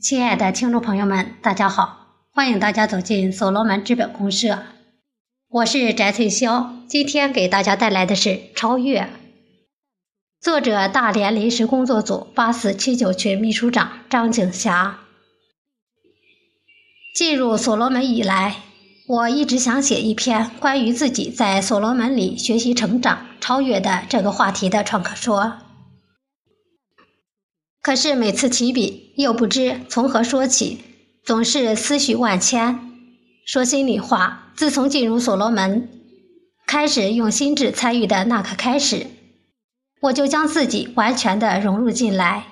亲爱的听众朋友们，大家好！欢迎大家走进所罗门资本公社，我是翟翠霄。今天给大家带来的是《超越》，作者大连临时工作组八四七九群秘书长张景霞。进入所罗门以来，我一直想写一篇关于自己在所罗门里学习、成长、超越的这个话题的创客说。可是每次起笔，又不知从何说起，总是思绪万千。说心里话，自从进入所罗门，开始用心智参与的那刻开始，我就将自己完全的融入进来，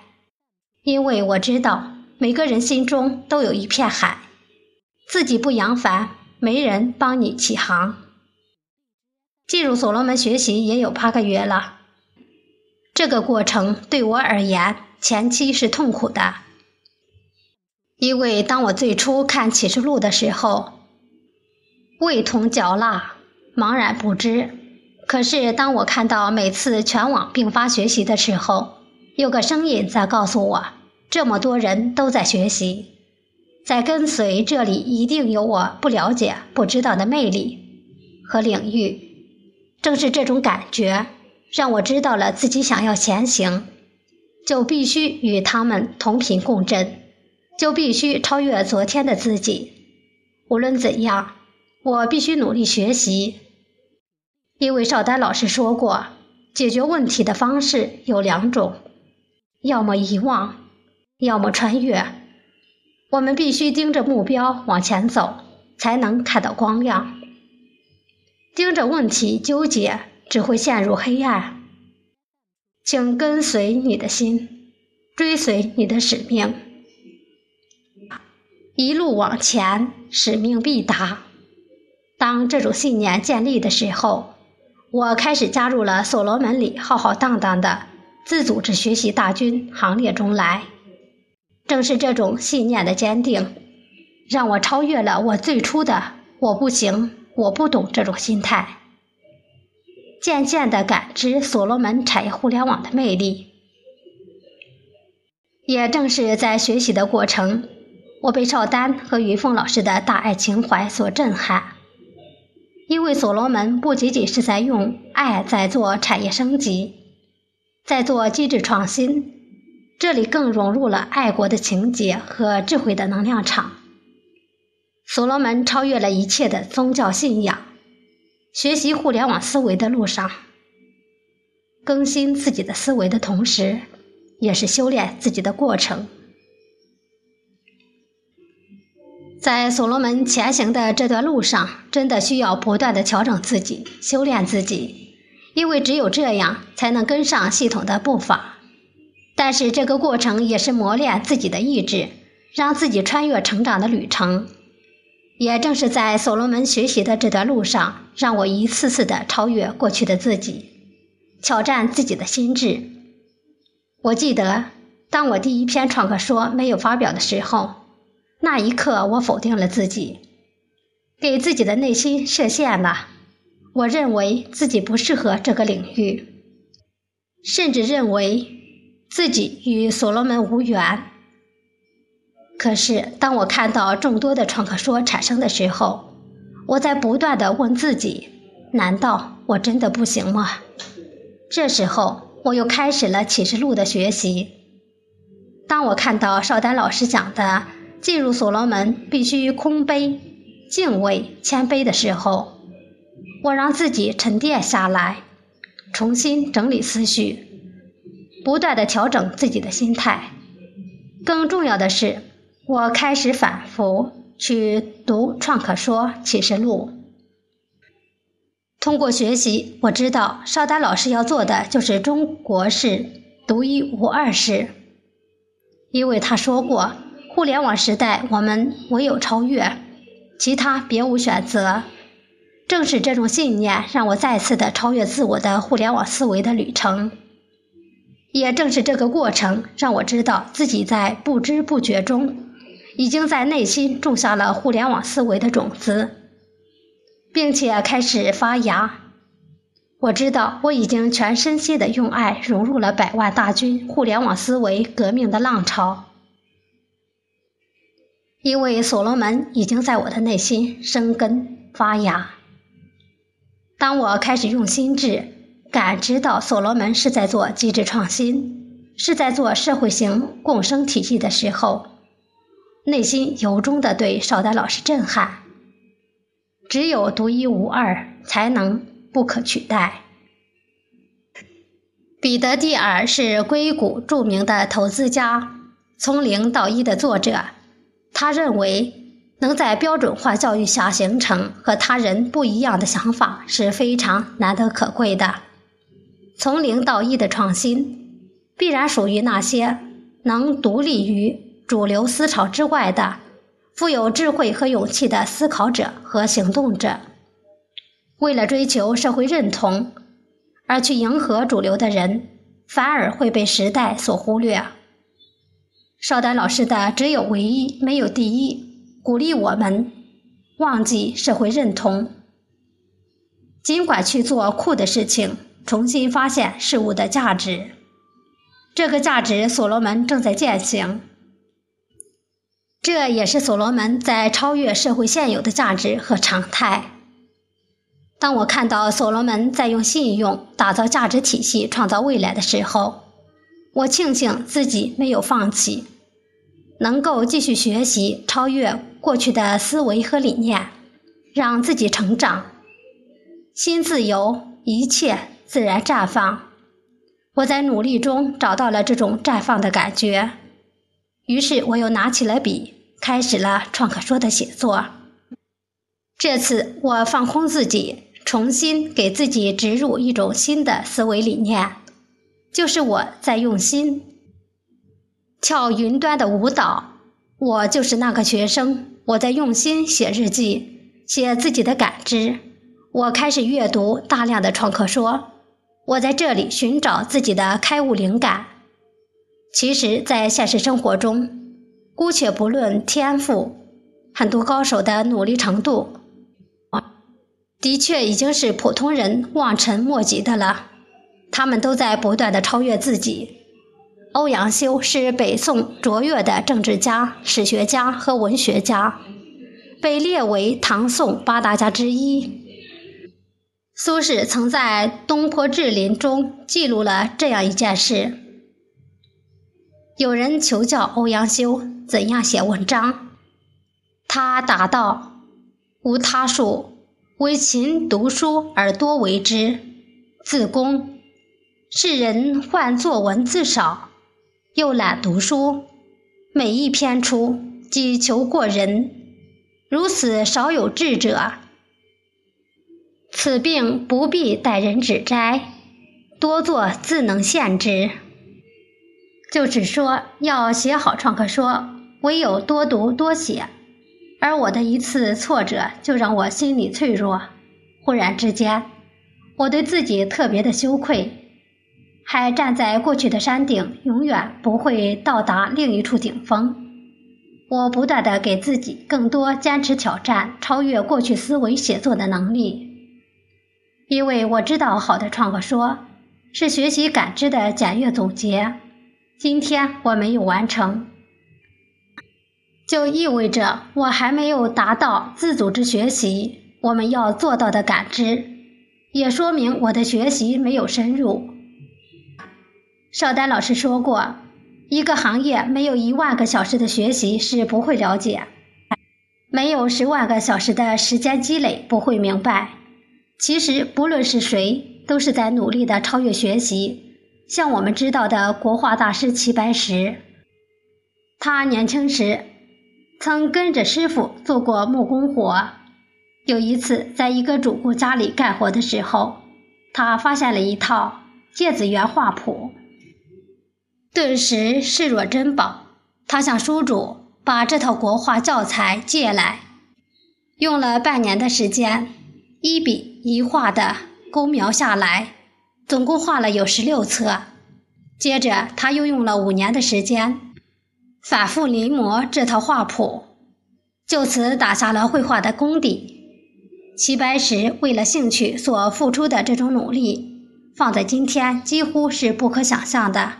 因为我知道每个人心中都有一片海，自己不扬帆，没人帮你起航。进入所罗门学习也有八个月了，这个过程对我而言。前期是痛苦的，因为当我最初看启示录的时候，味同嚼蜡，茫然不知。可是当我看到每次全网并发学习的时候，有个声音在告诉我，这么多人都在学习，在跟随，这里一定有我不了解、不知道的魅力和领域。正是这种感觉，让我知道了自己想要前行。就必须与他们同频共振，就必须超越昨天的自己。无论怎样，我必须努力学习。因为邵丹老师说过，解决问题的方式有两种：要么遗忘，要么穿越。我们必须盯着目标往前走，才能看到光亮。盯着问题纠结，只会陷入黑暗。请跟随你的心，追随你的使命，一路往前，使命必达。当这种信念建立的时候，我开始加入了所罗门里浩浩荡荡的自组织学习大军行列中来。正是这种信念的坚定，让我超越了我最初的“我不行，我不懂”这种心态。渐渐地感知所罗门产业互联网的魅力，也正是在学习的过程，我被邵丹和云凤老师的大爱情怀所震撼。因为所罗门不仅仅是在用爱在做产业升级，在做机制创新，这里更融入了爱国的情节和智慧的能量场。所罗门超越了一切的宗教信仰。学习互联网思维的路上，更新自己的思维的同时，也是修炼自己的过程。在所罗门前行的这段路上，真的需要不断的调整自己、修炼自己，因为只有这样才能跟上系统的步伐。但是这个过程也是磨练自己的意志，让自己穿越成长的旅程。也正是在所罗门学习的这段路上，让我一次次的超越过去的自己，挑战自己的心智。我记得，当我第一篇创客说没有发表的时候，那一刻我否定了自己，给自己的内心设限了。我认为自己不适合这个领域，甚至认为自己与所罗门无缘。可是，当我看到众多的创客说产生的时候，我在不断的问自己：难道我真的不行吗？这时候，我又开始了启示录的学习。当我看到邵丹老师讲的进入所罗门必须空杯、敬畏、谦卑的时候，我让自己沉淀下来，重新整理思绪，不断的调整自己的心态。更重要的是。我开始反复去读《创可说启示录》，通过学习，我知道邵丹老师要做的就是中国式独一无二式，因为他说过，互联网时代我们唯有超越，其他别无选择。正是这种信念，让我再次的超越自我的互联网思维的旅程。也正是这个过程，让我知道自己在不知不觉中。已经在内心种下了互联网思维的种子，并且开始发芽。我知道我已经全身心的用爱融入了百万大军互联网思维革命的浪潮。因为所罗门已经在我的内心生根发芽。当我开始用心智感知到所罗门是在做机制创新，是在做社会型共生体系的时候，内心由衷的对邵丹老师震撼。只有独一无二，才能不可取代。彼得·蒂尔是硅谷著名的投资家，《从零到一》的作者。他认为，能在标准化教育下形成和他人不一样的想法是非常难得可贵的。从零到一的创新，必然属于那些能独立于主流思潮之外的。富有智慧和勇气的思考者和行动者，为了追求社会认同而去迎合主流的人，反而会被时代所忽略。邵丹老师的“只有唯一，没有第一”，鼓励我们忘记社会认同，尽管去做酷的事情，重新发现事物的价值。这个价值，所罗门正在践行。这也是所罗门在超越社会现有的价值和常态。当我看到所罗门在用信用打造价值体系、创造未来的时候，我庆幸自己没有放弃，能够继续学习超越过去的思维和理念，让自己成长，心自由，一切自然绽放。我在努力中找到了这种绽放的感觉。于是我又拿起了笔，开始了创可说的写作。这次我放空自己，重新给自己植入一种新的思维理念，就是我在用心跳云端的舞蹈。我就是那个学生，我在用心写日记，写自己的感知。我开始阅读大量的创客说，我在这里寻找自己的开悟灵感。其实，在现实生活中，姑且不论天赋，很多高手的努力程度，的确已经是普通人望尘莫及的了。他们都在不断的超越自己。欧阳修是北宋卓越的政治家、史学家和文学家，被列为唐宋八大家之一。苏轼曾在《东坡志林》中记录了这样一件事。有人求教欧阳修怎样写文章，他答道：“无他术，唯勤读书而多为之。自宫，世人患作文字少，又懒读书，每一篇出，即求过人。如此少有智者。此病不必待人指摘，多做自能现之。”就只说要写好创客说，唯有多读多写。而我的一次挫折，就让我心里脆弱。忽然之间，我对自己特别的羞愧，还站在过去的山顶，永远不会到达另一处顶峰。我不断的给自己更多坚持挑战，超越过去思维写作的能力，因为我知道好的创客说是学习感知的简约总结。今天我没有完成，就意味着我还没有达到自组织学习我们要做到的感知，也说明我的学习没有深入。邵丹老师说过，一个行业没有一万个小时的学习是不会了解，没有十万个小时的时间积累不会明白。其实不论是谁，都是在努力的超越学习。像我们知道的国画大师齐白石，他年轻时曾跟着师傅做过木工活。有一次，在一个主顾家里干活的时候，他发现了一套芥子园画谱，顿时视若珍宝。他向书主把这套国画教材借来，用了半年的时间，一笔一画的勾描下来。总共画了有十六册，接着他又用了五年的时间，反复临摹这套画谱，就此打下了绘画的功底。齐白石为了兴趣所付出的这种努力，放在今天几乎是不可想象的。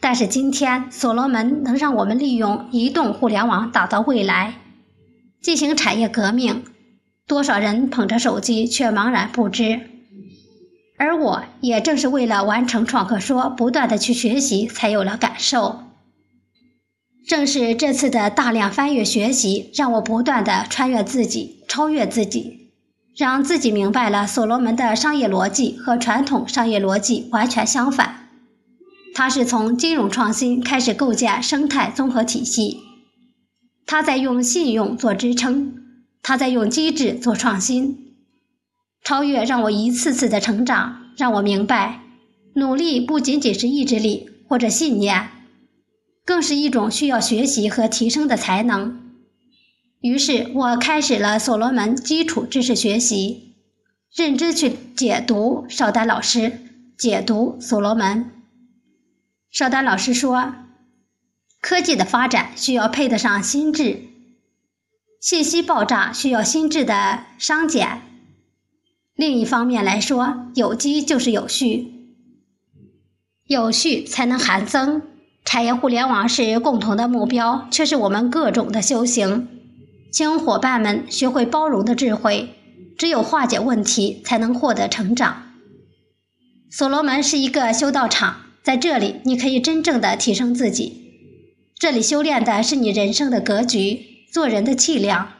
但是今天，所罗门能让我们利用移动互联网打造未来，进行产业革命。多少人捧着手机却茫然不知，而我也正是为了完成创客说，不断的去学习，才有了感受。正是这次的大量翻阅学习，让我不断的穿越自己，超越自己，让自己明白了所罗门的商业逻辑和传统商业逻辑完全相反。他是从金融创新开始构建生态综合体系，他在用信用做支撑。他在用机制做创新，超越让我一次次的成长，让我明白，努力不仅仅是意志力或者信念，更是一种需要学习和提升的才能。于是我开始了所罗门基础知识学习，认真去解读邵丹老师解读所罗门。邵丹老师说，科技的发展需要配得上心智。信息爆炸需要心智的商检。另一方面来说，有机就是有序，有序才能含增。产业互联网是共同的目标，却是我们各种的修行。请伙伴们学会包容的智慧，只有化解问题，才能获得成长。所罗门是一个修道场，在这里你可以真正的提升自己。这里修炼的是你人生的格局。做人的气量，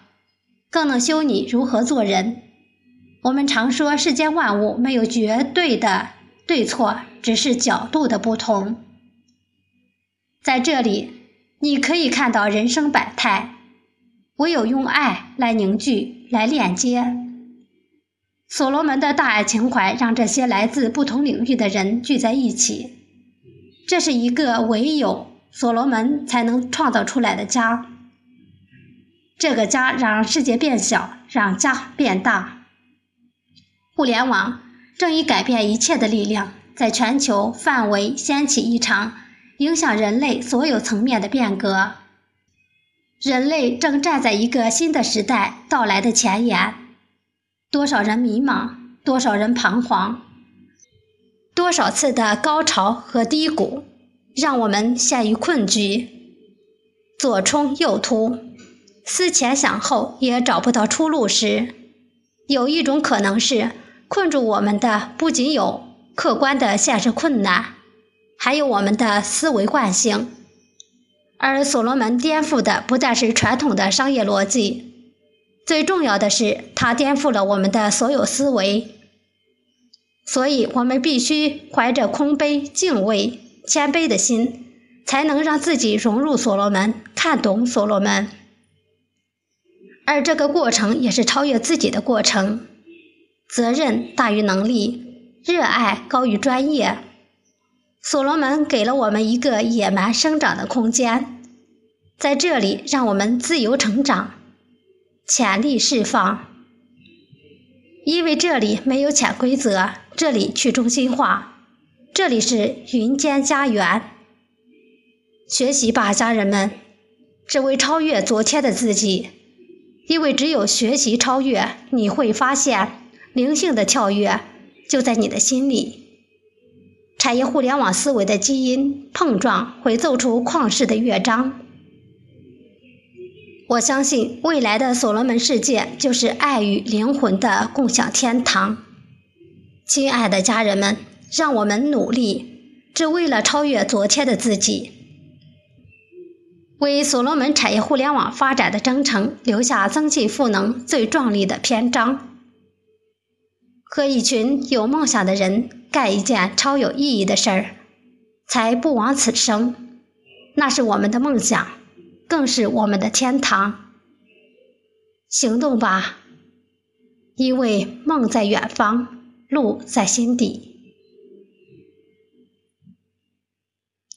更能修你如何做人。我们常说世间万物没有绝对的对错，只是角度的不同。在这里，你可以看到人生百态，唯有用爱来凝聚、来链接。所罗门的大爱情怀让这些来自不同领域的人聚在一起，这是一个唯有所罗门才能创造出来的家。这个家让世界变小，让家变大。互联网正以改变一切的力量，在全球范围掀起一场影响人类所有层面的变革。人类正站在一个新的时代到来的前沿。多少人迷茫，多少人彷徨，多少次的高潮和低谷，让我们陷于困局，左冲右突。思前想后也找不到出路时，有一种可能是困住我们的不仅有客观的现实困难，还有我们的思维惯性。而所罗门颠覆的不再是传统的商业逻辑，最重要的是他颠覆了我们的所有思维。所以，我们必须怀着空杯、敬畏、谦卑的心，才能让自己融入所罗门，看懂所罗门。而这个过程也是超越自己的过程，责任大于能力，热爱高于专业。所罗门给了我们一个野蛮生长的空间，在这里让我们自由成长，潜力释放。因为这里没有潜规则，这里去中心化，这里是云间家园。学习吧，家人们，只为超越昨天的自己。因为只有学习超越，你会发现灵性的跳跃就在你的心里。产业互联网思维的基因碰撞，会奏出旷世的乐章。我相信未来的所罗门世界就是爱与灵魂的共享天堂。亲爱的家人们，让我们努力，只为了超越昨天的自己。为所罗门产业互联网发展的征程留下增进赋能最壮丽的篇章，和一群有梦想的人干一件超有意义的事儿，才不枉此生。那是我们的梦想，更是我们的天堂。行动吧，因为梦在远方，路在心底。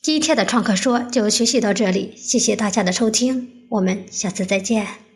今天的创客说就学习到这里，谢谢大家的收听，我们下次再见。